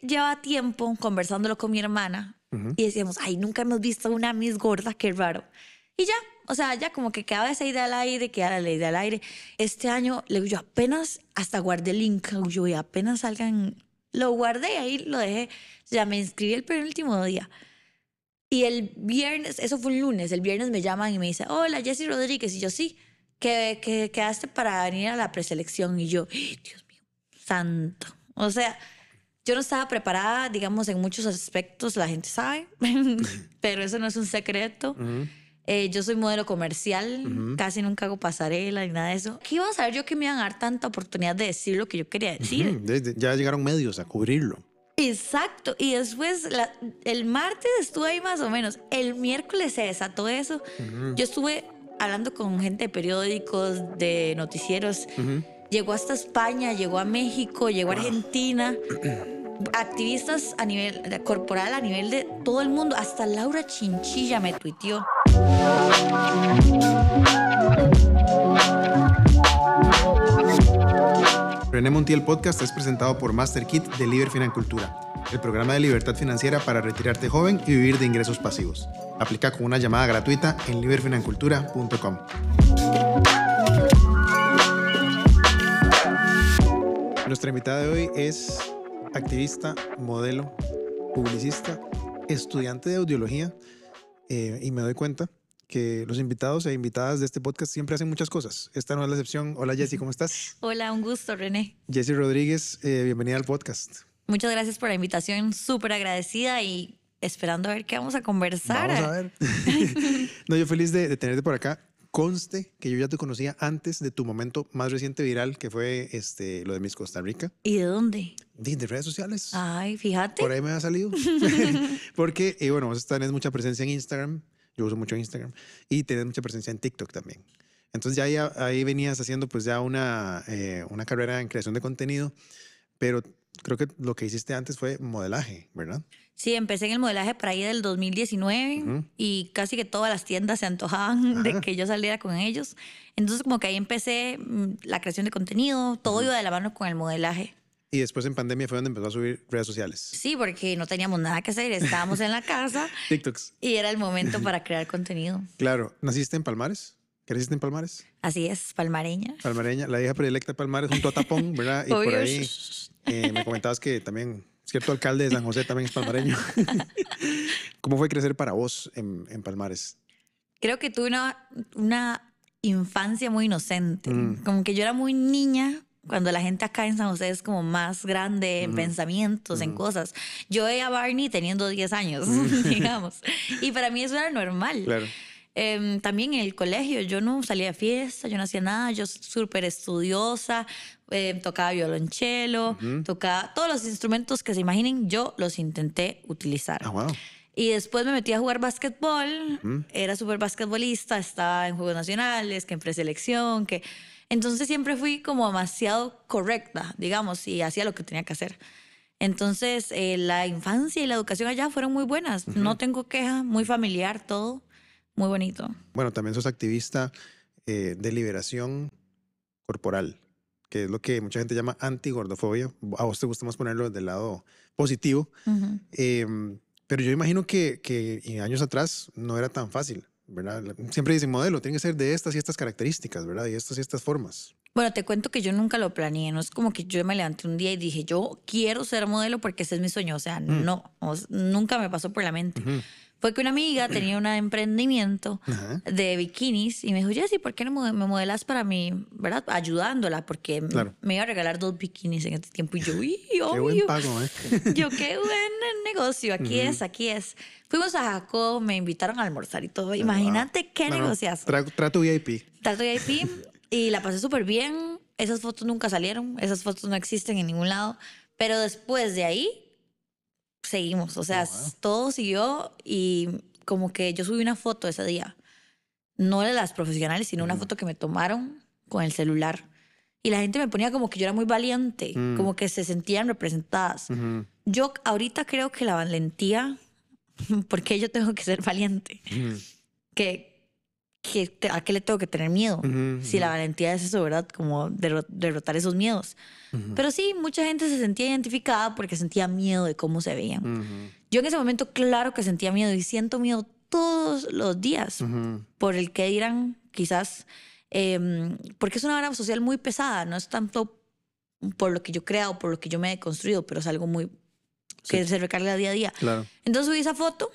llevaba tiempo conversándolo con mi hermana y decíamos, ay, nunca hemos visto una Miss gorda, qué raro. Y ya, o sea, ya como que quedaba esa idea al aire, quedaba la idea al aire. Este año, le yo apenas hasta guardé el link, yo y apenas salgan, lo guardé y ahí lo dejé. Ya me inscribí el penúltimo día. Y el viernes, eso fue un lunes, el viernes me llaman y me dicen, hola, Jessy Rodríguez. Y yo, sí, que, que quedaste para venir a la preselección. Y yo, Dios mío, santo. O sea, yo no estaba preparada, digamos, en muchos aspectos, la gente sabe, pero eso no es un secreto. Eh, yo soy modelo comercial, casi nunca hago pasarela ni nada de eso. ¿Qué iba a saber yo que me iban a dar tanta oportunidad de decir lo que yo quería decir? Ya llegaron medios a cubrirlo. Exacto. Y después, el martes estuve ahí más o menos. El miércoles se desató eso. Yo estuve hablando con gente de periódicos, de noticieros. Llegó hasta España, llegó a México, llegó a Argentina. Activistas a nivel corporal, a nivel de todo el mundo. Hasta Laura Chinchilla me tuiteó. René Montiel Podcast es presentado por Master Kit de Liber Financultura, el programa de libertad financiera para retirarte joven y vivir de ingresos pasivos. Aplica con una llamada gratuita en liberfinancultura.com. Nuestra invitada de hoy es activista, modelo, publicista, estudiante de audiología eh, y me doy cuenta que los invitados e invitadas de este podcast siempre hacen muchas cosas. Esta no es la excepción. Hola Jessy, ¿cómo estás? Hola, un gusto, René. Jessy Rodríguez, eh, bienvenida al podcast. Muchas gracias por la invitación, súper agradecida y esperando a ver qué vamos a conversar. Vamos a ver. no, yo feliz de, tenerte por acá. Conste que yo ya te conocía antes de tu momento más reciente viral, que fue este, lo de Miss Costa Rica. ¿Y de dónde? De, redes sociales. Ay, fíjate. Por ahí me ha salido. Porque, eh, bueno, vos tenés mucha presencia en Instagram. Yo uso mucho Instagram. Y tenés mucha presencia en TikTok también. Entonces ya ahí, ahí venías haciendo pues ya una, eh, una carrera en creación de contenido. Pero creo que lo que hiciste antes fue modelaje, ¿verdad? Sí, empecé en el modelaje para ahí del 2019 y casi que todas las tiendas se antojaban de que yo saliera con ellos. Entonces como que ahí empecé mm, la creación de contenido, todo iba de la mano con el modelaje. Y después en pandemia fue donde empezó a subir redes sociales. Sí, porque no teníamos nada que hacer, estábamos en la casa. TikToks. Y era el momento para crear contenido. Claro. ¿Naciste en Palmares? ¿Creciste en Palmares? Así es, palmareña. Palmareña, la hija predilecta de Palmares junto a Tapón, ¿verdad? Y por ahí eh, me comentabas que también cierto alcalde de San José también es palmareño. ¿Cómo fue crecer para vos en, en Palmares? Creo que tuve una, una infancia muy inocente. Mm. Como que yo era muy niña, cuando la gente acá en San José es como más grande en pensamientos, en cosas. Yo veía a Barney teniendo 10 años, digamos. Y para mí eso era normal. Claro. Em, también en el colegio, yo no salía a fiesta, yo no hacía nada, yo súper estudiosa, em, tocaba violonchelo, tocaba todos los instrumentos que se imaginen, yo los intenté utilizar. Ah, wow. Y después me metí a jugar básquetbol, era súper basquetbolista, estaba en Juegos Nacionales, que en preselección, que... Entonces siempre fui como demasiado correcta, digamos, y hacía lo que tenía que hacer. Entonces eh, la infancia y la educación allá fueron muy buenas, no tengo queja, muy familiar todo, muy bonito. Bueno, también sos activista eh, de liberación corporal, que es lo que mucha gente llama antigordofobia. A vos te gusta más ponerlo del lado positivo. Em, pero yo imagino que, que años atrás no era tan fácil. ¿verdad? Siempre dicen modelo, tiene que ser de estas y estas características, ¿verdad? Y estas y estas formas. Bueno, te cuento que yo nunca lo planeé, no es como que yo me levanté un día y dije, yo quiero ser modelo porque ese es mi sueño, o sea, mm. no, nunca me pasó por la mente fue que una amiga tenía un emprendimiento de bikinis y me dijo, Jessy, ¿por qué no me modelas para mí, verdad? Ayudándola, porque me iba a regalar dos bikinis en este tiempo. Y yo, uy, obvio. Qué buen pago, ¿eh? Yo, qué buen negocio, aquí es, aquí es. Fuimos a Jacob, me invitaron a almorzar y todo. Imagínate qué negociazo. trato VIP. Trato VIP y la pasé súper bien. Esas fotos nunca salieron, esas fotos no existen en ningún lado. Pero después de ahí, seguimos, o sea, todo siguió y como que yo subí una foto ese día, no de las profesionales, sino una foto que me tomaron con el celular. Y la gente me ponía como que yo era muy valiente, mm. como que se sentían representadas. Yo ahorita creo que la valentía, porque yo tengo que ser valiente, que ¿qué, ¿a qué le tengo que tener miedo? Si la valentía es eso, ¿verdad? Como derrotar esos miedos. Pero sí, mucha gente se sentía identificada porque sentía miedo de cómo se veían. Yo en ese momento, claro que sentía miedo y siento miedo todos los días por el que dirán, quizás, em, porque es una hora social muy pesada, no es tanto por lo que yo creo o por lo que yo me he construido, pero es algo muy que se recarga día a día. Claro. Entonces subí esa foto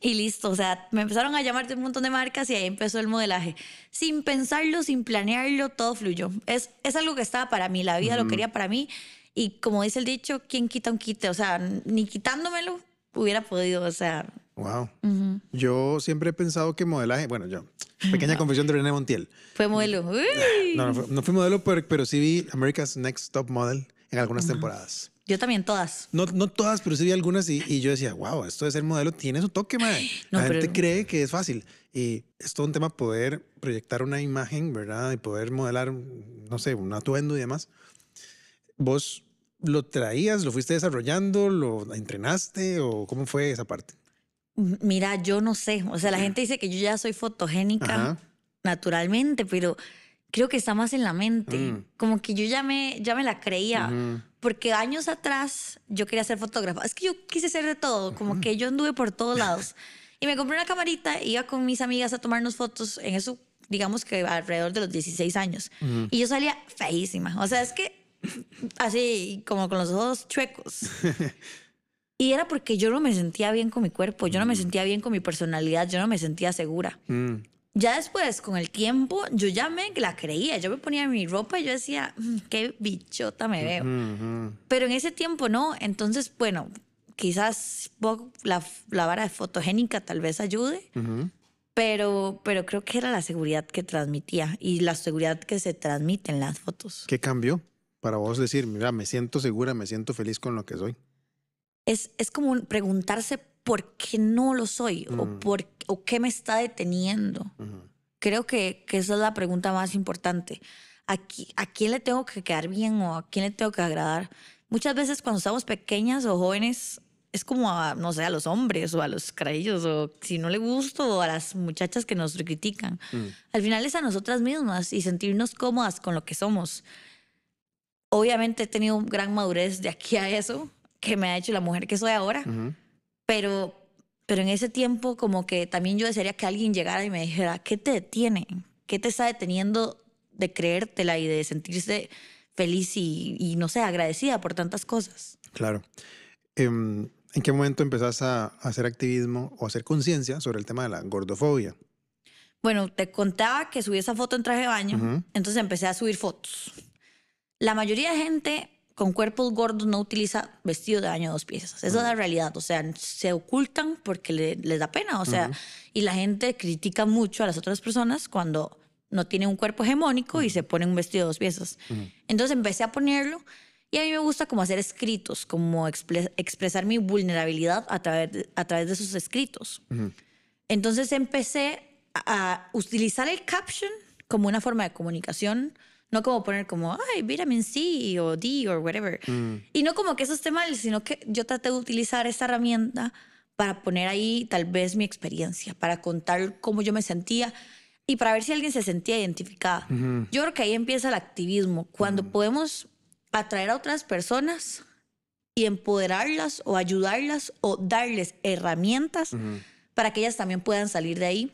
y listo, o sea, me empezaron a llamar de un montón de marcas y ahí empezó el modelaje. Sin pensarlo, sin planearlo, todo fluyó. Es, es algo que estaba para mí, la vida lo quería para mí. Y como dice el dicho, ¿quién quita un quite? O sea, ni quitándomelo hubiera podido, o sea. Wow. Yo siempre he pensado que modelaje, bueno, yo, pequeña confesión de René Montiel. Fue modelo. No, no, fui modelo, pero, pero sí vi America's Next Top Model en algunas temporadas. Yo también, todas. No, no todas, pero sí vi algunas y, y yo decía, wow, esto de ser modelo tiene su toque, madre. La gente cree que es fácil. Y es todo un tema poder proyectar una imagen, ¿verdad? Y poder modelar, no sé, un atuendo y demás. Vos lo traías, lo fuiste desarrollando, lo entrenaste o cómo fue esa parte? Mira, yo no sé. O sea, la gente dice que yo ya soy fotogénica naturalmente, pero creo que está más en la mente. Mm. Como que yo ya me, ya me la creía. Porque años atrás yo quería ser fotógrafa. Es que yo quise ser de todo. Como que yo anduve por todos lados. y me compré una camarita, iba con mis amigas a tomarnos fotos en eso, digamos que alrededor de los 16 años. Y yo salía feísima. O sea, es que así como con los ojos chuecos. Y era porque yo no me sentía bien con mi cuerpo, yo no me mm. sentía bien con mi personalidad, yo no me sentía segura. Mm. Ya después, con el tiempo, yo ya me la creía. Yo me ponía mi ropa y yo decía, mm, qué bichota me veo. Pero en ese tiempo no. Entonces, bueno, quizás la, la vara fotogénica tal vez ayude. Pero, pero creo que era la seguridad que transmitía y la seguridad que se transmite en las fotos. ¿Qué cambió para vos decir, mira, me siento segura, me siento feliz con lo que soy? Es, es como preguntarse por qué no lo soy o, mm. por, o qué me está deteniendo. Creo que, que, esa es la pregunta más importante. ¿A, ¿A quién le tengo que quedar bien o a quién le tengo que agradar? Muchas veces cuando estamos pequeñas o jóvenes es como a, no sé, a los hombres o a los carayos o si no le gusto o a las muchachas que nos critican. Mm. Al final es a nosotras mismas y sentirnos cómodas con lo que somos. Obviamente he tenido gran madurez de aquí a eso, que me ha hecho la mujer que soy ahora, pero, pero en ese tiempo como que también yo desearía que alguien llegara y me dijera, ¿qué te detiene? ¿Qué te está deteniendo de creértela y de sentirse feliz y, no sé, agradecida por tantas cosas? Claro. Em, ¿En qué momento empezás a, hacer activismo o hacer conciencia sobre el tema de la gordofobia? Bueno, te contaba que subí esa foto en traje de baño, entonces empecé a subir fotos. La mayoría de gente con cuerpos gordos no utiliza vestido de baño dos piezas. Esa es la realidad. O sea, se ocultan porque les da pena. O sea, y la gente critica mucho a las otras personas cuando no tienen un cuerpo hegemónico y se ponen un vestido de dos piezas. Entonces empecé a ponerlo y a mí me gusta como hacer escritos, como expresar mi vulnerabilidad a través de, a través de esos escritos. Entonces empecé a utilizar el caption como una forma de comunicación no como poner como, ay, vitamin C o D o whatever. Mm. Y no como que eso esté mal, sino que yo traté de utilizar esta herramienta para poner ahí tal vez mi experiencia, para contar cómo yo me sentía y para ver si alguien se sentía identificada. Yo creo que ahí empieza el activismo, cuando podemos atraer a otras personas y empoderarlas o ayudarlas o darles herramientas para que ellas también puedan salir de ahí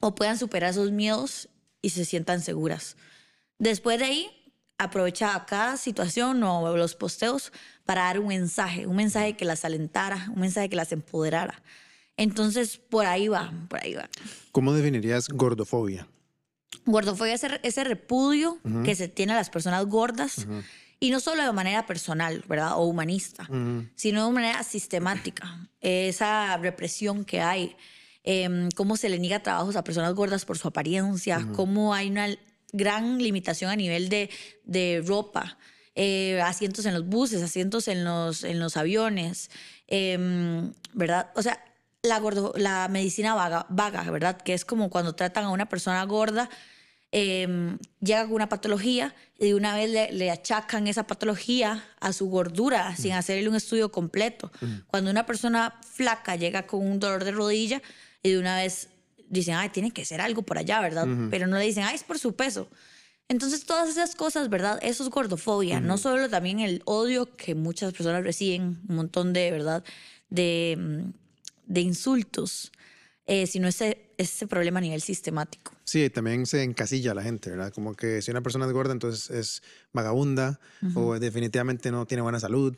o puedan superar esos miedos y se sientan seguras. Después de ahí, aprovechaba cada situación o los posteos para dar un mensaje, un mensaje que las alentara, un mensaje que las empoderara. Entonces, por ahí va, por ahí va. ¿Cómo definirías gordofobia? Gordofobia es ese repudio que se tiene a las personas gordas. Y no solo de manera personal, ¿verdad? O humanista, sino de manera sistemática. Esa represión que hay, em, cómo se le niega trabajos a personas gordas por su apariencia, cómo hay una gran limitación a nivel de, de ropa. Eh, asientos en los buses, asientos en los, en los aviones, em, ¿verdad? O sea, la, gordo, la medicina vaga, vaga, ¿verdad? Que es como cuando tratan a una persona gorda, em, llega con una patología y de una vez le, le, achacan esa patología a su gordura sin hacerle un estudio completo. Cuando una persona flaca llega con un dolor de rodilla y de una vez dicen, ay, tiene que ser algo por allá, ¿verdad? Pero no le dicen, ay, es por su peso. Entonces, todas esas cosas, ¿verdad? Eso es gordofobia. No solo también el odio que muchas personas reciben, un montón de, ¿verdad? De, mm, de insultos, eh, sino ese, ese problema a nivel sistemático. Sí, también se encasilla a la gente, ¿verdad? Como que si una persona es gorda, entonces es vagabunda o definitivamente no tiene buena salud.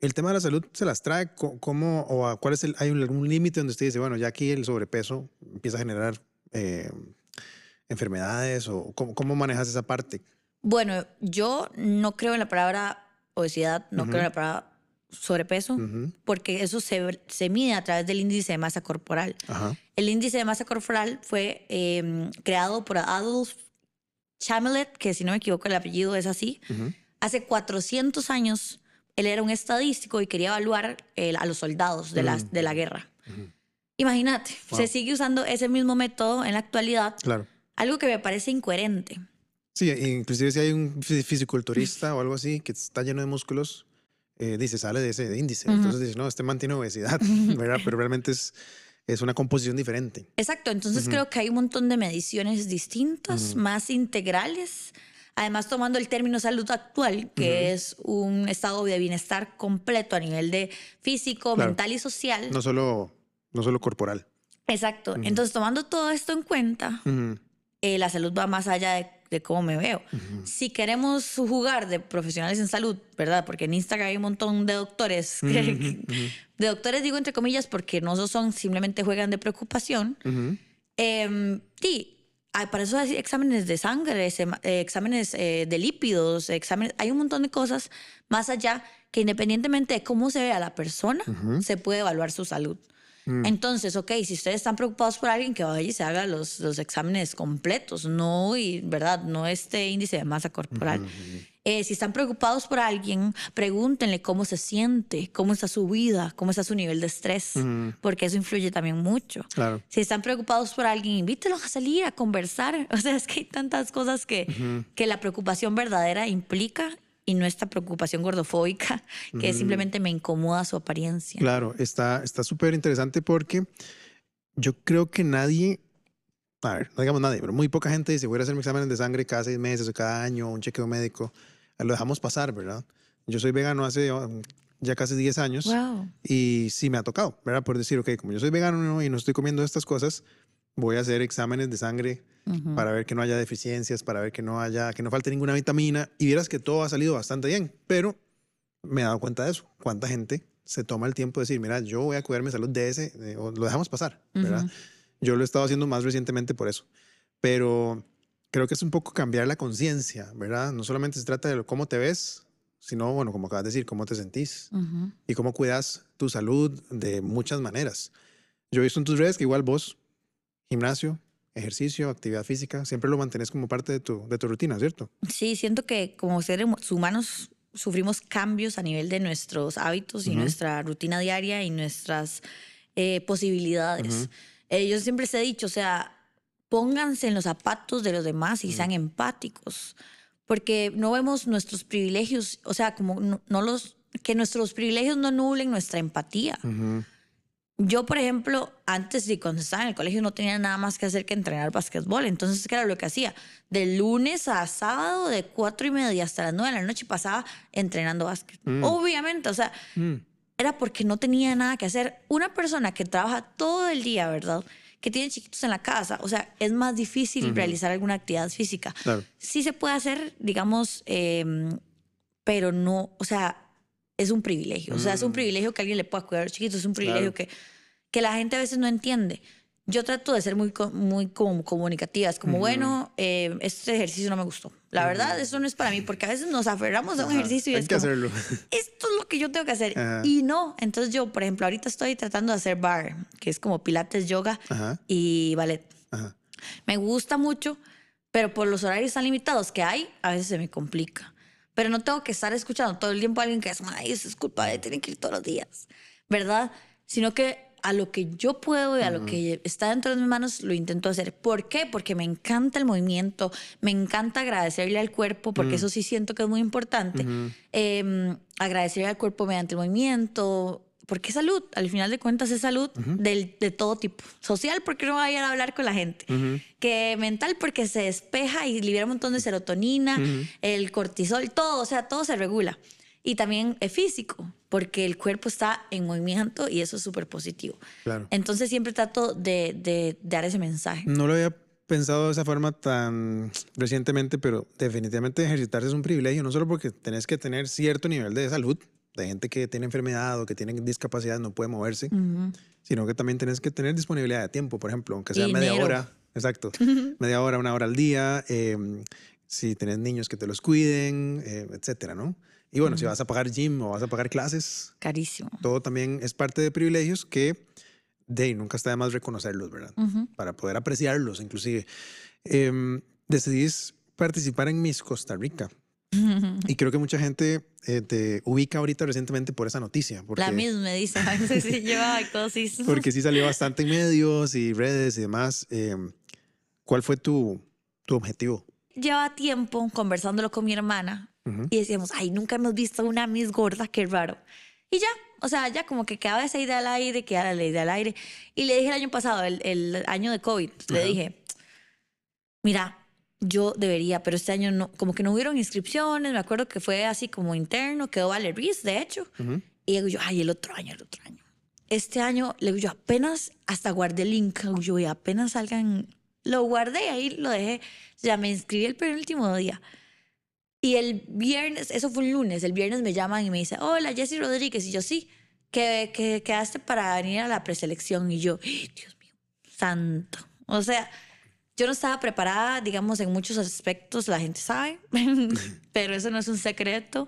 El tema de la salud se las trae, ¿cómo o cuál es el, hay algún límite donde usted dice, bueno, ya aquí el sobrepeso empieza a generar eh, enfermedades o cómo, cómo, manejas esa parte? Bueno, yo no creo en la palabra obesidad, no creo en la palabra sobrepeso, porque eso se, se, mide a través del índice de masa corporal. El índice de masa corporal fue em, creado por Adolf Chamelet, que si no me equivoco el apellido es así. Hace 400 años él era un estadístico y quería evaluar a los soldados de, la, mm. de la guerra. Imagínate, se sigue usando ese mismo método en la actualidad. Claro. Algo que me parece incoherente. Sí, inclusive si hay un fisiculturista o algo así que está lleno de músculos, eh, dice, sale de ese índice. Entonces dice, no, este mantiene obesidad, ¿verdad? Pero realmente es, es una composición diferente. Exacto, entonces creo que hay un montón de mediciones distintas, más integrales. Además, tomando el término salud actual, que es un estado de bienestar completo a nivel de físico, mental y social. No solo, no solo corporal. Exacto. Entonces, tomando todo esto en cuenta, eh, la salud va más allá de de cómo me veo. Si queremos jugar de profesionales en salud, ¿verdad? Porque en Instagram hay un montón de doctores, de doctores digo entre comillas porque no son, simplemente juegan de preocupación. Em, sí, para eso hay exámenes de sangre, eh, exámenes eh, de lípidos, exámenes, hay un montón de cosas más allá que independientemente de cómo se vea la persona, se puede evaluar su salud. Mm. Entonces, ok, si ustedes están preocupados por alguien, que vaya y se haga los, los exámenes completos, no, y, ¿verdad? No este índice de masa corporal. Eh, si están preocupados por alguien, pregúntenle cómo se siente, cómo está su vida, cómo está su nivel de estrés, porque eso influye también mucho. Claro. Si están preocupados por alguien, invítelos a salir, a conversar. O sea, es que hay tantas cosas que, que la preocupación verdadera implica y no esta preocupación gordofóbica que simplemente me incomoda su apariencia. Claro, está súper interesante porque yo creo que nadie, a ver, no digamos nadie, pero muy poca gente dice, voy a hacer mi examen de sangre cada seis meses o cada año, un chequeo médico, lo dejamos pasar, ¿verdad? Yo soy vegano hace um, ya casi 10 años y sí me ha tocado, ¿verdad? Por decir, ok, como yo soy vegano y no estoy comiendo estas cosas, voy a hacer exámenes de sangre para ver que no haya deficiencias, para ver que no haya, que no falte ninguna vitamina. Y vieras que todo ha salido bastante bien, pero me he dado cuenta de eso. Cuánta gente se toma el tiempo de decir, mira, yo voy a cuidar mi salud de ese, o lo dejamos pasar, ¿verdad? Yo lo he estado haciendo más recientemente por eso. Pero creo que es un poco cambiar la conciencia, ¿verdad? No solamente se trata de cómo te ves, sino, bueno, como acabas de decir, cómo te sentís y cómo cuidas tu salud de muchas maneras. Yo he visto en tus redes que igual vos, gimnasio, ejercicio, actividad física, siempre lo mantienes como parte de tu, de tu rutina, ¿cierto? Sí, siento que como seres humanos sufrimos cambios a nivel de nuestros hábitos y nuestra rutina diaria y nuestras eh, posibilidades. Eh, yo siempre les he dicho, o sea, pónganse en los zapatos de los demás y sean empáticos, porque no vemos nuestros privilegios, o sea, como no, los, que nuestros privilegios no nublen nuestra empatía. Yo, por ejemplo, antes de cuando estaba en el colegio no tenía nada más que hacer que entrenar básquetbol. Entonces, ¿qué era lo que hacía? De lunes a sábado, de cuatro y media hasta las nueve de la noche, pasaba entrenando básquet. Mm. Obviamente, o sea, mm. era porque no tenía nada que hacer. Una persona que trabaja todo el día, ¿verdad? Que tiene chiquitos en la casa, o sea, es más difícil realizar alguna actividad física. Sí se puede hacer, digamos, em, pero no, o sea, es un privilegio. O sea, es un mm. privilegio que alguien le pueda cuidar a los chiquitos, es un privilegio que, que la gente a veces no entiende. Yo trato de ser muy, muy como comunicativa. Es como, bueno, eh, este ejercicio no me gustó. La verdad, eso no es para mí, porque a veces nos aferramos a un ejercicio y es que como, hacerlo. esto es lo que yo tengo que hacer. Y no. Entonces yo, por ejemplo, ahorita estoy tratando de hacer bar, que es como pilates, yoga y ballet. Me gusta mucho, pero por los horarios tan limitados que hay, a veces se me complica pero no tengo que estar escuchando todo el tiempo a alguien que es, ay, eso es culpa de, tienen que ir todos los días, ¿verdad? Sino que a lo que yo puedo y a lo que está dentro de mis manos lo intento hacer. ¿Por qué? Porque me encanta el movimiento, me encanta agradecerle al cuerpo, porque eso sí siento que es muy importante. Em, agradecerle al cuerpo mediante el movimiento, porque es salud, al final de cuentas es salud del, de todo tipo. Social, porque no va a ir a hablar con la gente. Que mental, porque se despeja y libera un montón de serotonina, el cortisol, todo, o sea, todo se regula. Y también es físico, porque el cuerpo está en movimiento y eso es súper positivo. Claro. Entonces siempre trato de, de, dar ese mensaje. No lo había pensado de esa forma tan recientemente, pero definitivamente ejercitarse es un privilegio, no solo porque tenés que tener cierto nivel de salud, de gente que tiene enfermedad o que tiene discapacidad no puede moverse, sino que también tenés que tener disponibilidad de tiempo, por ejemplo, aunque sea media hora, exacto, media hora, una hora al día, em, si tenés niños que te los cuiden, eh, etcétera, ¿no? Y bueno, si vas a pagar gym o vas a pagar clases. Carísimo. Todo también es parte de privilegios que de nunca está de más reconocerlos, ¿verdad? Para poder apreciarlos, inclusive. Eh, decidís participar en Miss Costa Rica. Y creo que mucha gente eh, te ubica ahorita recientemente por esa noticia. Porque, la misma me dice, sí, yo, Porque sí salió bastante en medios y redes y demás. Eh, ¿Cuál fue tu, tu objetivo? Lleva tiempo conversándolo con mi hermana y decíamos, ay, nunca hemos visto una Miss gorda, qué raro. Y ya, o sea, ya como que quedaba esa idea al aire, quedaba la idea al aire. Y le dije el año pasado, el, el año de COVID, le dije, mira, yo debería, pero este año no, como que no hubieron inscripciones, me acuerdo que fue así como interno, quedó Vale de hecho. Y digo yo, ay, el otro año, el otro año. Este año, le digo yo, apenas hasta guardé el link, yo, y apenas salgan, lo guardé ahí, lo dejé, ya me inscribí el penúltimo día. Y el viernes, eso fue un lunes, el viernes me llaman y me dicen, hola, Jessy Rodríguez. Y yo, sí, que, que quedaste para venir a la preselección. Y yo, Dios mío, santo. O sea, yo no estaba preparada, digamos, en muchos aspectos, la gente sabe, pero eso no es un secreto.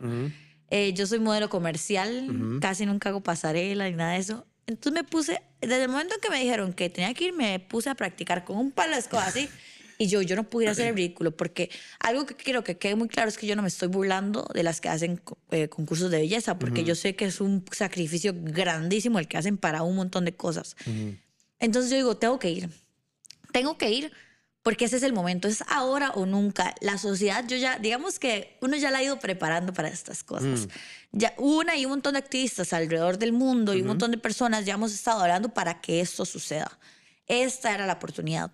Eh, yo soy modelo comercial, casi nunca hago pasarela ni nada de eso. Entonces me puse, desde el momento en que me dijeron que tenía que ir, me puse a practicar con un palo de escoba así. Y yo, yo no pudiera hacer el ridículo, porque algo que quiero que quede muy claro es que yo no me estoy burlando de las que hacen eh, concursos de belleza, porque yo sé que es un sacrificio grandísimo el que hacen para un montón de cosas. Entonces yo digo, tengo que ir. Tengo que ir porque ese es el momento, es ahora o nunca. La sociedad, yo ya, digamos que uno ya la ha ido preparando para estas cosas. Ya una y un montón de activistas alrededor del mundo y un montón de personas ya hemos estado hablando para que esto suceda. Esta era la oportunidad.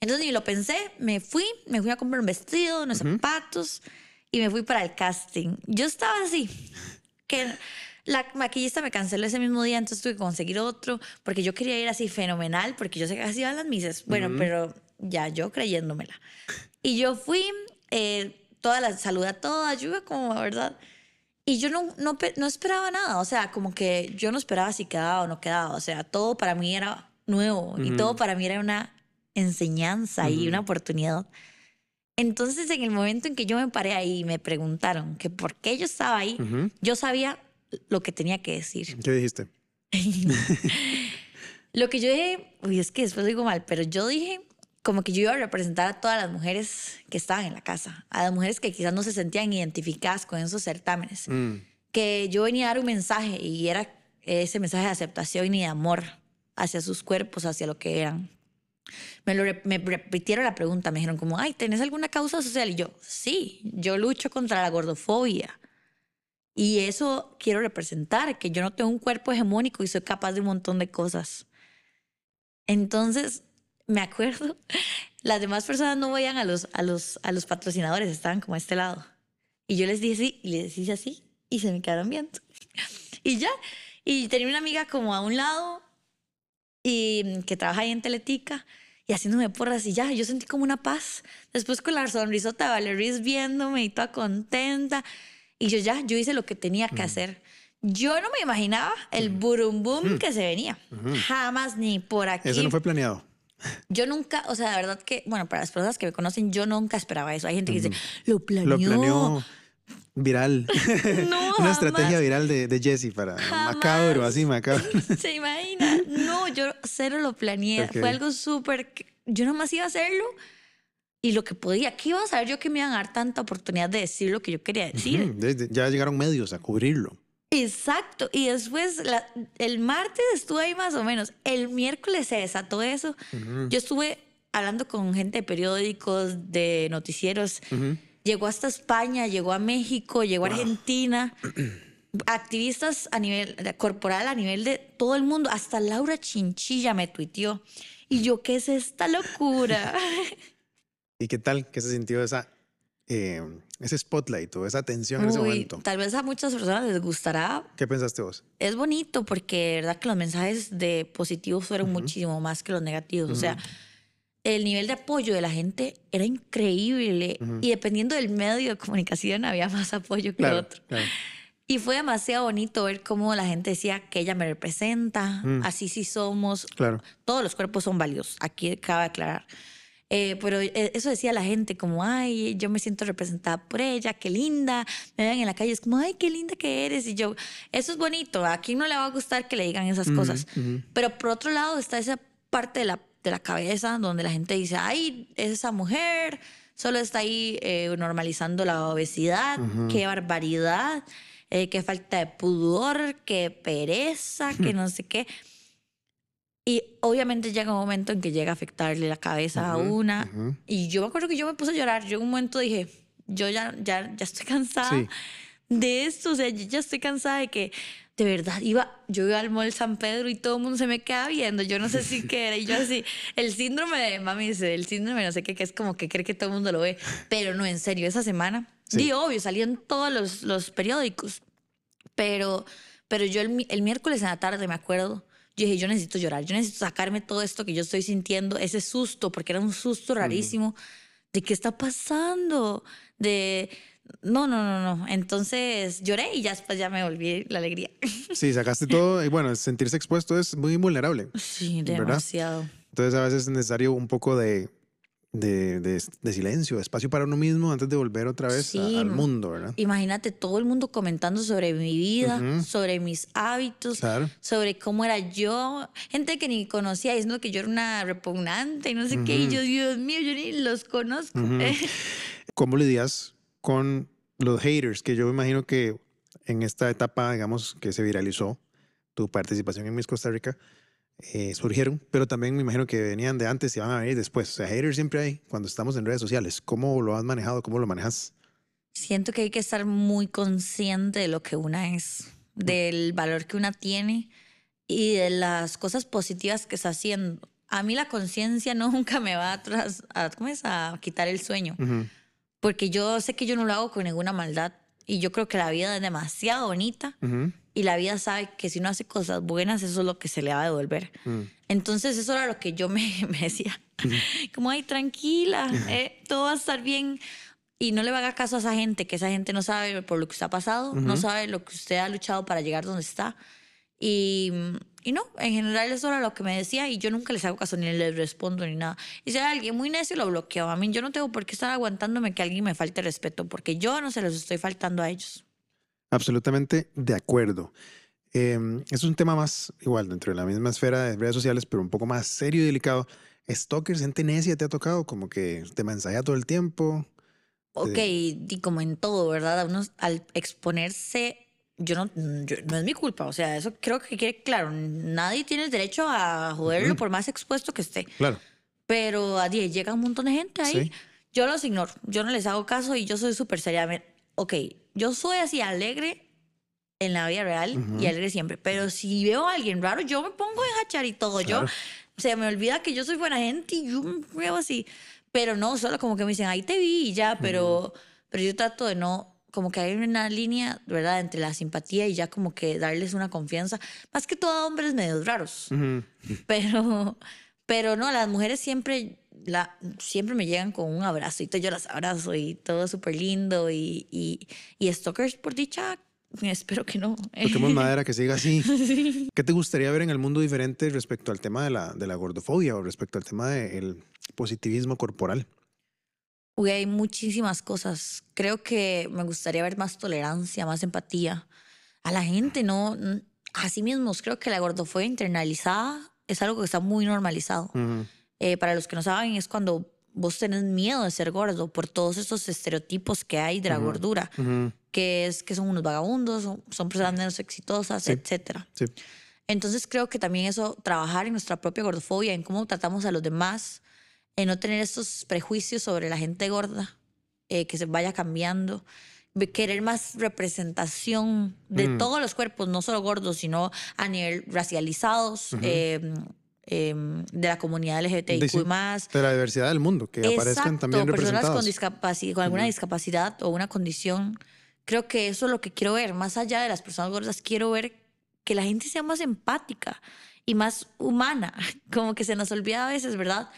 Entonces ni lo pensé, me fui, me fui a comprar un vestido, unos zapatos y me fui para el casting. Yo estaba así, que la maquillista me canceló ese mismo día, entonces tuve que conseguir otro, porque yo quería ir así fenomenal, porque yo sé que así van las misas. Bueno, pero ya yo creyéndomela. Y yo fui, eh, todas las saludé a todas, yo iba como, ¿verdad? Y yo no, no, no esperaba nada, o sea, como que yo no esperaba si quedaba o no quedaba, o sea, todo para mí era nuevo y todo para mí era una enseñanza y una oportunidad. Entonces, en el momento en que yo me paré ahí y me preguntaron que por qué yo estaba ahí, yo sabía lo que tenía que decir. ¿Qué dijiste? lo que yo dije, uy, es que después digo mal, pero yo dije como que yo iba a representar a todas las mujeres que estaban en la casa, a las mujeres que quizás no se sentían identificadas con esos certámenes, mm. que yo venía a dar un mensaje y era ese mensaje de aceptación y de amor hacia sus cuerpos, hacia lo que eran. Me, lo, repitieron la pregunta, me dijeron como, ay, ¿tenés alguna causa social? Y yo, sí, yo lucho contra la gordofobia. Y eso quiero representar, que yo no tengo un cuerpo hegemónico y soy capaz de un montón de cosas. Entonces, me acuerdo, las demás personas no veían a los, a los, a los patrocinadores, estaban como a este lado. Y yo les dije sí, y les dije así, y se me quedaron viendo. Y ya, y tenía una amiga como a un lado y mm, que trabaja ahí en Teletica y haciéndome porras y ya, yo sentí como una paz. Después con la sonrisota de Valerie viéndome y toda contenta. Y yo ya, yo hice lo que tenía que hacer. Yo no me imaginaba el burum boom que se venía. Jamás ni por aquí. Eso no fue planeado. Yo nunca, o sea, de verdad que, bueno, para las personas que me conocen, yo nunca esperaba eso. Hay gente que dice, lo planeó. Lo planeó viral. No, Una estrategia viral de, de Jessie para macabro, así macabro. ¿Se imagina? No, yo cero lo planeé. Fue algo súper. Yo nomás iba a hacerlo y lo que podía. ¿Qué iba a saber yo que me iban a dar tanta oportunidad de decir lo que yo quería decir? Ya llegaron medios a cubrirlo. Exacto. Y después, el martes estuve ahí más o menos. El miércoles se desató eso. Yo estuve hablando con gente de periódicos, de noticieros. Llegó hasta España, llegó a México, llegó a Argentina. activistas a nivel corporal, a nivel de todo el mundo, hasta Laura Chinchilla me tuiteó. Y yo, ¿qué es esta locura? ¿Y qué tal? ¿Qué se sintió esa, eh, ese spotlight o esa atención en ese momento? tal vez a muchas personas les gustará. ¿Qué pensaste vos? Es bonito porque, verdad, que los mensajes de positivos fueron muchísimo más que los negativos. O sea, el nivel de apoyo de la gente era increíble. Y dependiendo del medio de comunicación, había más apoyo que Claro, otro. claro. Y fue demasiado bonito ver cómo la gente decía que ella me representa, así sí somos. Claro. Todos los cuerpos son valiosos, aquí cabe aclarar. Eh, pero eh, eso decía la gente, como, ay, yo me siento representada por ella, qué linda. Me ven en la calle, es como, ay, qué linda que eres. Y yo, eso es bonito, a quién no le va a gustar que le digan esas cosas. Pero por otro lado está esa parte de la, de la cabeza donde la gente dice, ay, esa mujer solo está ahí eh, normalizando la obesidad, qué barbaridad, eh, qué falta de pudor, qué pereza, que no sé qué. Y obviamente llega un momento en que llega a afectarle la cabeza a una. ujú. Y yo me acuerdo que yo me puse a llorar. Yo en un momento dije, yo ya, ya, ya estoy cansada Sí. de esto. O sea, yo ya estoy cansada de que de verdad iba, yo iba al mall San Pedro y todo el mundo se me queda viendo. Yo no sé si qué era. Y yo así, el síndrome de, mami dice, el síndrome no sé qué, que es como que cree que todo el mundo lo ve. Pero no, en serio, esa semana, Sí. obvio, salían todos los, los periódicos. Pero, pero yo el, el miércoles en la tarde, me acuerdo, yo dije, yo necesito llorar, yo necesito sacarme todo esto que yo estoy sintiendo, ese susto, porque era un susto rarísimo, de qué está pasando, de... No, no, no, no. Entonces lloré y ya después ya me volví la alegría. Sí, sacaste todo y bueno, sentirse expuesto es muy vulnerable. Sí, ¿Verdad? demasiado. Entonces a veces es necesario un poco de, de, de- de silencio, espacio para uno mismo antes de volver otra vez a- al mundo, ¿verdad? Imagínate todo el mundo comentando sobre mi vida, sobre mis hábitos, Claro. sobre cómo era yo. Gente que ni conocía diciendo que yo era una repugnante y no sé qué. Y yo, Dios mío, yo ni los conozco. ¿Cómo lidias con los haters? Que yo me imagino que en esta etapa, digamos, que se viralizó tu participación en Miss Costa Rica, eh, surgieron, pero también me imagino que venían de antes y van a venir después. O sea, haters siempre hay cuando estamos en redes sociales. ¿Cómo lo has manejado? ¿Cómo lo manejas? Siento que hay que estar muy consciente de lo que una es, del valor que una tiene y de las cosas positivas que está haciendo. A mí la conciencia nunca me va a, tras- a, ¿cómo es? a quitar el sueño. Ujú. Porque yo sé que yo no lo hago con ninguna maldad y yo creo que la vida es demasiado bonita Ujú. y la vida sabe que si uno hace cosas buenas eso es lo que se le va a devolver. Mm. Entonces eso era lo que yo me, me decía, como ay tranquila, eh, todo va a estar bien y no le haga caso a esa gente, que esa gente no sabe por lo que usted ha pasado, no sabe lo que usted ha luchado para llegar donde está. Y, y no, en general eso era lo que me decía y yo nunca les hago caso ni les respondo ni nada. Y si hay alguien muy necio, lo bloqueo. A mí yo no tengo por qué estar aguantándome que alguien me falte respeto porque yo no se los estoy faltando a ellos. Absolutamente de acuerdo. Eh, es un tema más igual dentro de la misma esfera de redes sociales, pero un poco más serio y delicado. Stalkers, gente necia, te ha tocado como que te mensajea todo el tiempo. Ok, y como en todo, ¿verdad? A uno al exponerse, yo no, yo- no es mi culpa. O sea, eso creo que quede claro. Nadie tiene el derecho a joderlo por más expuesto que esté. Claro. Pero a 10 llega un montón de gente ahí. Sí. Yo los ignoro. Yo no les hago caso y yo soy súper seria. Ok, yo soy así alegre en la vida real y alegre siempre. Pero si veo a alguien raro, yo me pongo en hachar y todo. Claro. Yo se me olvida que yo soy buena gente y yo me veo así. Pero no, solo como que me dicen, ahí te vi y ya, pero, pero yo trato de no, como que hay una línea, ¿verdad?, entre la simpatía y ya como que darles una confianza. Más que todo a hombres medios raros. Pero, pero no, las mujeres siempre, la, siempre me llegan con un abrazo y yo las abrazo y todo súper lindo y, y, y stalkers por dicha, espero que no. Toquemos madera que siga así. ¿Qué te gustaría ver en el mundo diferente respecto al tema de la, de la gordofobia o respecto al tema del positivismo corporal? Uy, hay muchísimas cosas. Creo que me gustaría ver más tolerancia, más empatía a la gente, ¿no? Así mismos, creo que la gordofobia internalizada es algo que está muy normalizado. Ujú. Eh, para los que no saben, es cuando vos tenés miedo de ser gordo por todos estos estereotipos que hay de la gordura, Ujú. que es que son unos vagabundos, son, son personas menos exitosas, Sí. etcétera. Sí. Entonces creo que también eso, trabajar en nuestra propia gordofobia, en cómo tratamos a los demás, en no tener estos prejuicios sobre la gente gorda, eh, que se vaya cambiando. querer más representación de Mm. todos los cuerpos, no solo gordos, sino a nivel racializados, eh, eh, de la comunidad LGBTIQ+. De- más. De la diversidad del mundo, que aparezcan también personas con, representados. discapaci- con alguna discapacidad o una condición. Creo que eso es lo que quiero ver. Más allá de las personas gordas, quiero ver que la gente sea más empática y más humana. Como que se nos olvida a veces, ¿verdad?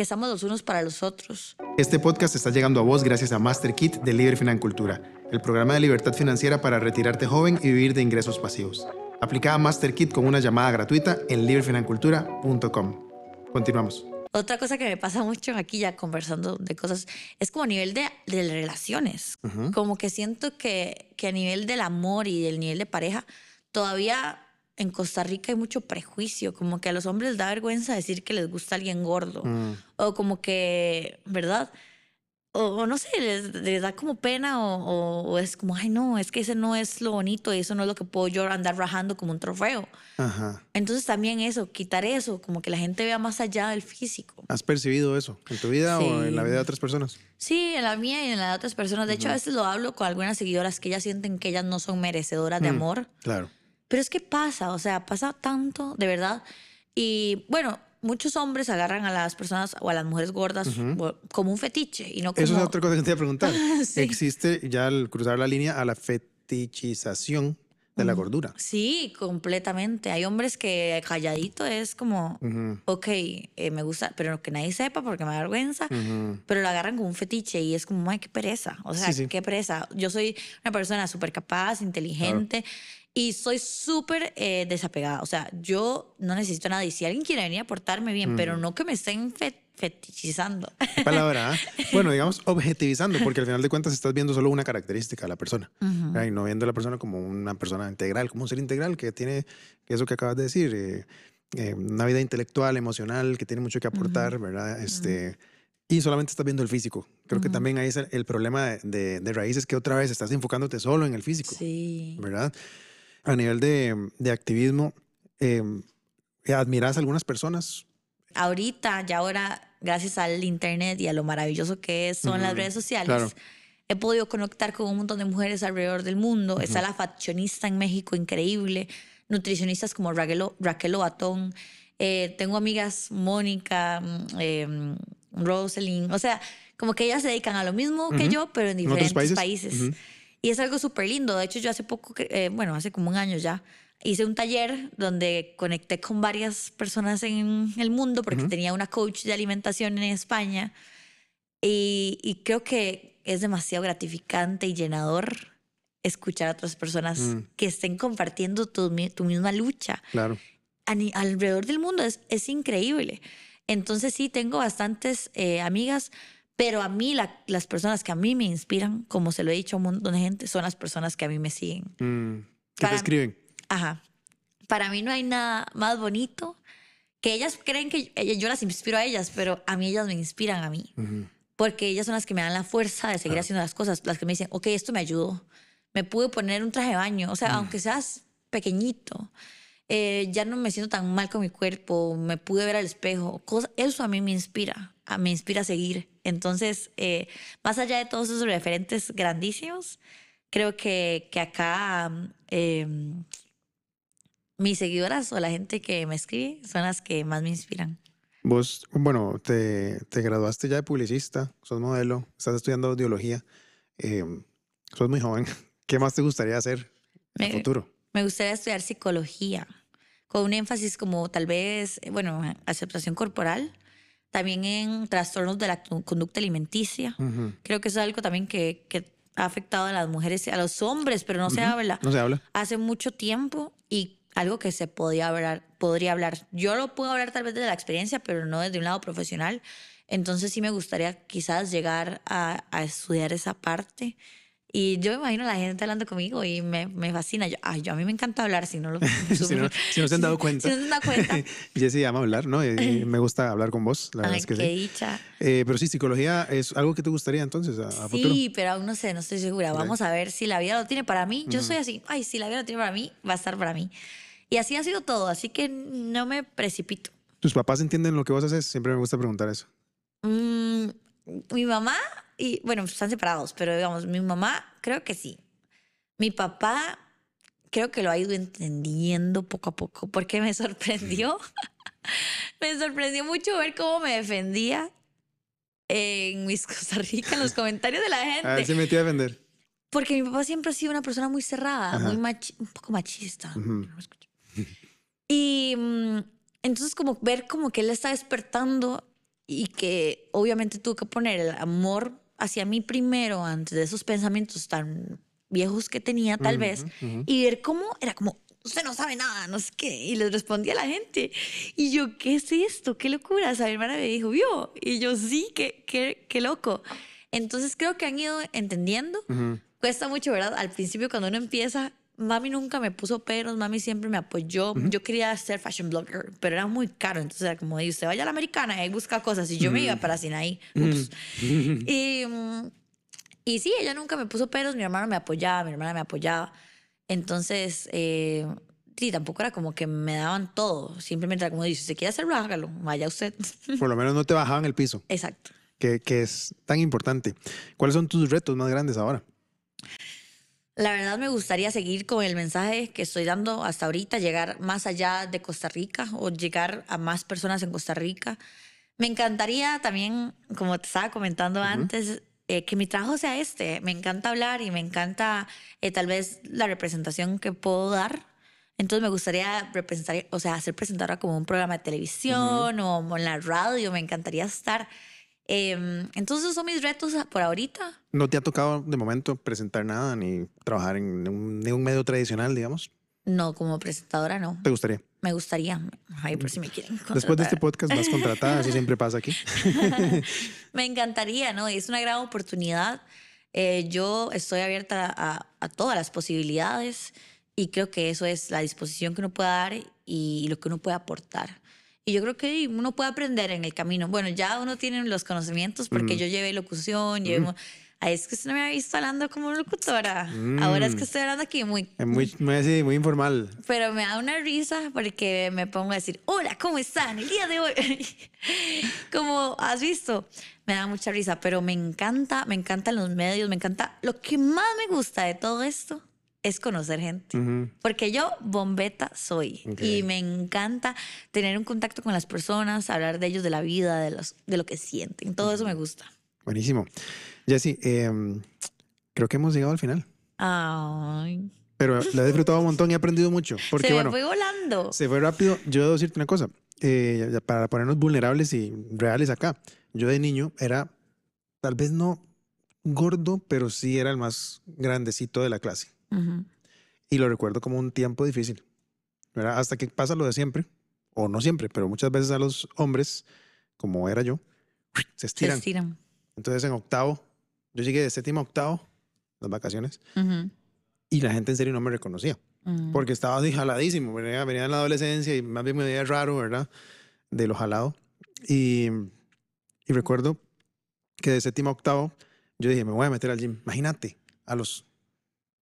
Que estamos los unos para los otros. Este podcast está llegando a vos gracias a Master Kit de Libre Financultura, el programa de libertad financiera para retirarte joven y vivir de ingresos pasivos. Aplica a Master Kit con una llamada gratuita en librefinancultura.com. Continuamos. Otra cosa que me pasa mucho aquí ya conversando de cosas es como a nivel de, de relaciones. Como que siento que, que a nivel del amor y del nivel de pareja, todavía en Costa Rica hay mucho prejuicio. Como que a los hombres les da vergüenza decir que les gusta alguien gordo. Mm. O como que, ¿verdad? O, o no sé, les, les da como pena o, o- o es como, ay no, es que ese no es lo bonito y eso no es lo que puedo yo andar rajando como un trofeo. Ajá. Entonces también eso, quitar eso, como que la gente vea más allá del físico. ¿Has percibido eso en tu vida o en la Sí. vida de otras personas? Sí, en la mía y en la de otras personas. De hecho, a veces lo hablo con algunas seguidoras que ellas sienten que ellas no son merecedoras de Mm. amor. Claro. Pero es que pasa, o sea, pasa tanto, de verdad. Y bueno, muchos hombres agarran a las personas o a las mujeres gordas como un fetiche y no como... Eso es otra cosa que te iba a preguntar. Sí. Existe ya al cruzar la línea a la fetichización de la gordura. Sí, completamente. Hay hombres que calladito es como, Ujú, ok, eh, me gusta, pero que nadie sepa porque me da vergüenza. pero lo agarran como un fetiche y es como, ay, qué pereza. O sea, Sí, sí. qué pereza. Yo soy una persona súper capaz, inteligente y soy súper eh, desapegada. O sea, yo no necesito a nadie. Si alguien quiere venir a portarme bien, pero no que me estén fe- fetichizando. Qué palabra, ¿ah? Bueno, digamos objetivizando, porque al final de cuentas estás viendo solo una característica de la persona. Y no viendo a la persona como una persona integral, como un ser integral que tiene eso que acabas de decir, eh, eh, una vida intelectual, emocional, que tiene mucho que aportar, ¿verdad? Este, Y solamente estás viendo el físico. Creo que también ahí es el, el problema de, de, de raíz, es que otra vez estás enfocándote solo en el físico, Sí. ¿verdad? A nivel de, de activismo, eh, ¿admiras a algunas personas? Ahorita, ya ahora, gracias al internet y a lo maravilloso que es, son las redes sociales, claro. he podido conectar con un montón de mujeres alrededor del mundo. Está la faccionista en México, increíble. Nutricionistas como Raquel, Raquel Ovatón. Eh, tengo amigas, Mónica, eh, Rosalind. O sea, como que ellas se dedican a lo mismo que yo, pero en ¿En otros diferentes países? países. Y es algo súper lindo. De hecho, yo hace poco, eh, bueno, hace como un año ya, hice un taller donde conecté con varias personas en el mundo porque tenía una coach de alimentación en España. Y, y creo que es demasiado gratificante y llenador escuchar a otras personas Mm. que estén compartiendo tu, tu misma lucha Claro. alrededor del mundo. Es, es increíble. Entonces sí, tengo bastantes eh, amigas, pero a mí la- las personas que a mí me inspiran, como se lo he dicho a un montón de gente, son las personas que a mí me siguen. Mm, ¿Qué te escriben? Ajá. Para mí no hay nada más bonito que ellas creen que yo- yo las inspiro a ellas, pero a mí ellas me inspiran a mí. Porque ellas son las que me dan la fuerza de seguir haciendo las cosas, las que me dicen, ok, esto me ayudó. Me pude poner un traje de baño, o sea, aunque seas pequeñito, eh, ya no me siento tan mal con mi cuerpo, me pude ver al espejo. Cosa, eso a mí me inspira, me inspira a seguir. Entonces, eh, más allá de todos esos referentes grandísimos, creo que, que acá eh, mis seguidoras o la gente que me escribe son las que más me inspiran. Vos, bueno, te, te graduaste ya de publicista, sos modelo, estás estudiando audiología, eh, sos muy joven. ¿Qué más te gustaría hacer en el futuro? Me gustaría estudiar psicología, con un énfasis como tal vez, eh, bueno, aceptación corporal, también en trastornos de la conducta alimenticia. Ujú. Creo que eso es algo también que, que ha afectado a las mujeres, a los hombres, pero no se habla No se habla. hace mucho tiempo y algo que se podía hablar, podría hablar. Yo lo puedo hablar tal vez desde la experiencia, pero no desde un lado profesional. Entonces sí me gustaría quizás llegar a, a estudiar esa parte. Y yo me imagino a la gente hablando conmigo y me, me fascina. Yo, ay, yo a mí me encanta hablar, si no lo... si, no, si no se han dado cuenta. Si no se han dado cuenta. Jessy ama hablar, ¿no? Y, y me gusta hablar con vos, la verdad Ay, es que qué sí. dicha. Eh, pero sí, psicología es algo que te gustaría entonces a, a futuro. Sí, pero aún no sé, no estoy segura. Vamos a ver si la vida lo tiene para mí. Yo soy así, ay, si la vida lo tiene para mí, va a estar para mí. Y así ha sido todo, así que no me precipito. ¿Tus papás entienden lo que vos haces? Siempre me gusta preguntar eso. Mm, mi mamá y bueno, están separados, pero digamos, mi mamá creo que sí. Mi papá creo que lo ha ido entendiendo poco a poco porque me sorprendió. me sorprendió mucho ver cómo me defendía en mis Costa Rica, en los comentarios de la gente. A ver, se metió a defender. Porque mi papá siempre ha sido una persona muy cerrada, muy machi un poco machista. Ujú. Y mm, entonces como ver como que él está despertando y que obviamente tuvo que poner el amor hacia mí primero antes de esos pensamientos tan viejos que tenía tal vez y ver cómo era como usted no sabe nada, no sé qué. Y les respondía a la gente. Y yo, ¿qué es esto? ¿Qué locura? O sea, mi hermana me dijo, ¿vio? Y yo, sí, qué, qué, qué loco. Entonces creo que han ido entendiendo. Cuesta mucho, ¿verdad? Al principio cuando uno empieza, mami nunca me puso peros, mami siempre me apoyó. Yo quería ser fashion blogger, pero era muy caro. Entonces era como, "Ey, usted vaya a la americana y busca cosas. Y yo me iba para Sinaí. Ups. Y, y sí, ella nunca me puso peros, mi hermano me apoyaba, mi hermana me apoyaba. Entonces, eh, sí, tampoco era como que me daban todo. Simplemente era como, dice, si usted quiere hacerlo, hágalo, vaya usted. Por lo menos no te bajaban el piso, Exacto. que, que es tan importante. ¿Cuáles son tus retos más grandes ahora? La verdad me gustaría seguir con el mensaje que estoy dando hasta ahorita, llegar más allá de Costa Rica o llegar a más personas en Costa Rica. Me encantaría también, como te estaba comentando antes, eh, que mi trabajo sea este. Me encanta hablar y me encanta eh, tal vez la representación que puedo dar. Entonces me gustaría representar, o sea, ser presentadora como un programa de televisión o en la radio. Me encantaría estar. Em, entonces esos son mis retos por ahorita. ¿No te ha tocado de momento presentar nada ni trabajar en un, en un medio tradicional, digamos? No, como presentadora no. ¿Te gustaría? Me gustaría. Ay, por si me quieren Después de este contratar. podcast vas contratada, eso siempre pasa aquí. Me encantaría, ¿no? Y Es una gran oportunidad. Eh, yo estoy abierta a, a todas las posibilidades y creo que eso es la disposición que uno puede dar y lo que uno puede aportar. Y yo creo que uno puede aprender en el camino. Bueno, ya uno tiene los conocimientos porque yo llevé locución, llevé... mo- Ay, es que usted no me ha visto hablando como locutora. Ahora es que estoy hablando aquí muy Es muy, muy, así, muy informal. Pero me da una risa porque me pongo a decir, hola, ¿cómo están? El día de hoy. Como has visto, me da mucha risa, pero me encanta, me encantan los medios, me encanta. Lo que más me gusta de todo esto es conocer gente. Porque yo bombeta soy y me encanta tener un contacto con las personas, hablar de ellos, de la vida, de, los, de lo que sienten. Todo eso me gusta. Buenísimo. Jessy, em, creo que hemos llegado al final. Ay, Pero lo he disfrutado un montón y he aprendido mucho. Porque se me bueno, fue volando. se fue rápido. Yo debo decirte una cosa. eh, para ponernos vulnerables y reales acá. Yo de niño era, tal vez no gordo, pero sí era el más grandecito de la clase. Ujú. Y lo recuerdo como un tiempo difícil. ¿verdad? Hasta que pasa lo de siempre, o no siempre, pero muchas veces a los hombres, como era yo, se Se estiran. estiran. Entonces en octavo, yo llegué de séptimo a octavo, las vacaciones, Ujú, y la gente en serio no me reconocía, ujú. porque estaba así jaladísimo, venía, venía en la adolescencia y más bien me veía raro, ¿verdad? De lo jalado. Y, y recuerdo que de séptimo a octavo, yo dije, me voy a meter al gym. Imagínate, a los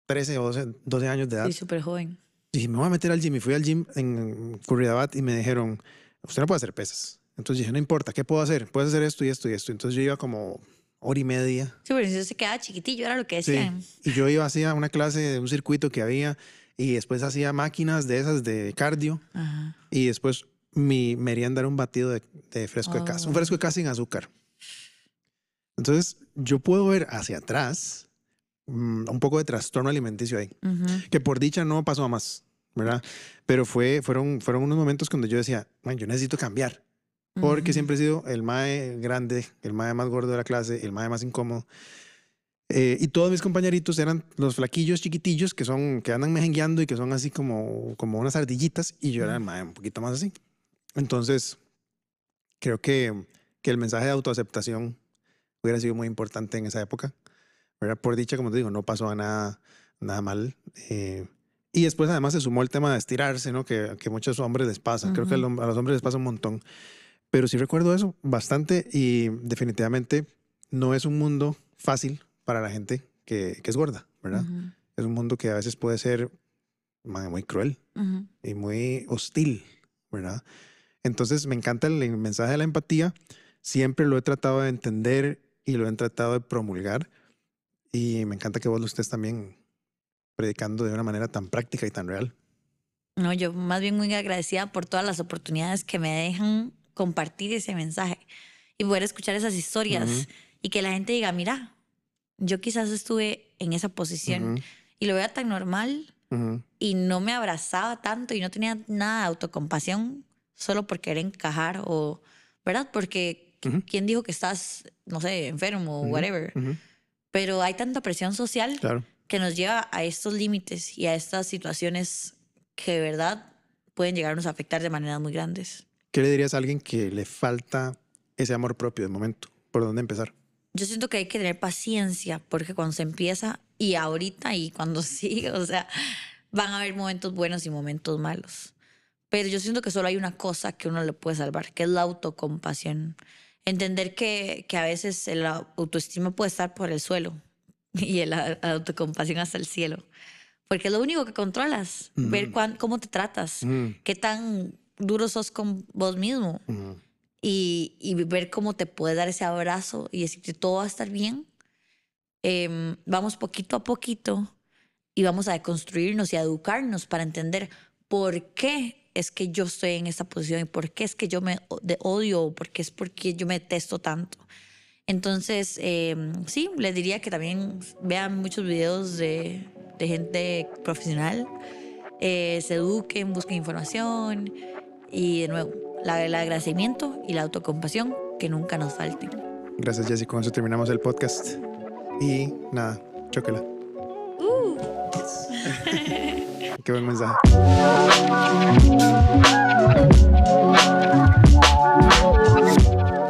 13 o 12, 12 años de edad. Sí, súper joven. dije, me voy a meter al gym. Y fui al gym en Curridabat y me dijeron, usted no puede hacer pesas. Entonces dije, no importa, ¿qué puedo hacer? Puedes hacer esto y esto y esto. Entonces yo iba como hora y media. Sí, pero si se quedaba chiquitillo, era lo que Sí. decían. Y yo iba hacía una clase de un circuito que había y después hacía máquinas de esas de cardio Ajá. y después mi merienda era un batido de, de fresco de casa, un Oh. fresco de casa sin azúcar. Entonces yo puedo ver hacia atrás mm, un poco de trastorno alimenticio ahí. Ujú. que por dicha no pasó a más, ¿verdad? Pero fue, fueron, fueron unos momentos cuando yo decía, "Man, yo necesito cambiar, porque Ujú. siempre he sido el mae grande, el mae más gordo de la clase, el mae más incómodo. Eh, y todos mis compañeritos eran los flaquillos chiquitillos que son que andan mejengueando y que son así como, como unas ardillitas y yo era el mae un poquito más así. Entonces, creo que, que el mensaje de autoaceptación hubiera sido muy importante en esa época. ¿Verdad? Por dicha, como te digo, no pasó a nada, nada mal. eh, y después además se sumó el tema de estirarse, ¿no? Que, que a muchos hombres les pasa. Creo que a los hombres les pasa un montón. Pero sí recuerdo eso bastante y definitivamente no es un mundo fácil para la gente que, que es gorda, ¿verdad? Es un mundo que a veces puede ser man, muy cruel y muy hostil, ¿verdad? Entonces me encanta el mensaje de la empatía. Siempre lo he tratado de entender y lo han tratado de promulgar. Y me encanta que vos lo estés también predicando de una manera tan práctica y tan real. No, yo más bien muy agradecida por todas las oportunidades que me dejan compartir ese mensaje y poder escuchar esas historias y que la gente diga, mira, yo quizás estuve en esa posición y lo veía tan normal y no me abrazaba tanto y no tenía nada de autocompasión solo por querer encajar o, ¿verdad? Porque ¿quién dijo que estás, no sé, enfermo o whatever? Pero hay tanta presión social que nos lleva a estos límites y a estas situaciones que de verdad pueden llegarnos a afectar de maneras muy grandes. ¿Qué le dirías a alguien que le falta ese amor propio de momento? ¿Por dónde empezar? Yo siento que hay que tener paciencia porque cuando se empieza y ahorita y cuando sigue, o sea, van a haber momentos buenos y momentos malos. Pero yo siento que solo hay una cosa que uno le puede salvar, que es la autocompasión. Entender que, que a veces la autoestima puede estar por el suelo y la autocompasión hasta el cielo. Porque es lo único que controlas, ver cómo te tratas, qué tan duro sos con vos mismo y, y, ver cómo te puedes dar ese abrazo y decir que todo va a estar bien. Em, vamos poquito a poquito y vamos a deconstruirnos y a educarnos para entender por qué es que yo estoy en esta posición y por qué es que yo me odio o por qué es porque yo me detesto tanto. Entonces, em, sí, les diría que también vean muchos videos de, de gente profesional, eh, se eduquen, busquen información y de nuevo, la, el agradecimiento y la autocompasión que nunca nos falten. Gracias, Jessy. Con eso terminamos el podcast. Y nada, chóquela. Uh. Qué buen mensaje.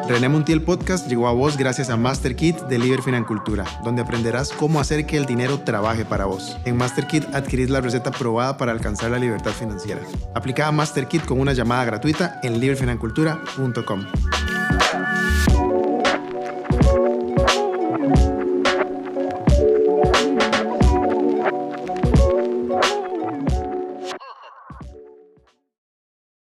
René Montiel Podcast llegó a vos gracias a MasterKit de Liber Financultura, donde aprenderás cómo hacer que el dinero trabaje para vos. En MasterKit adquirís la receta probada para alcanzar la libertad financiera. Aplica a MasterKit con una llamada gratuita en liberfinancultura.com.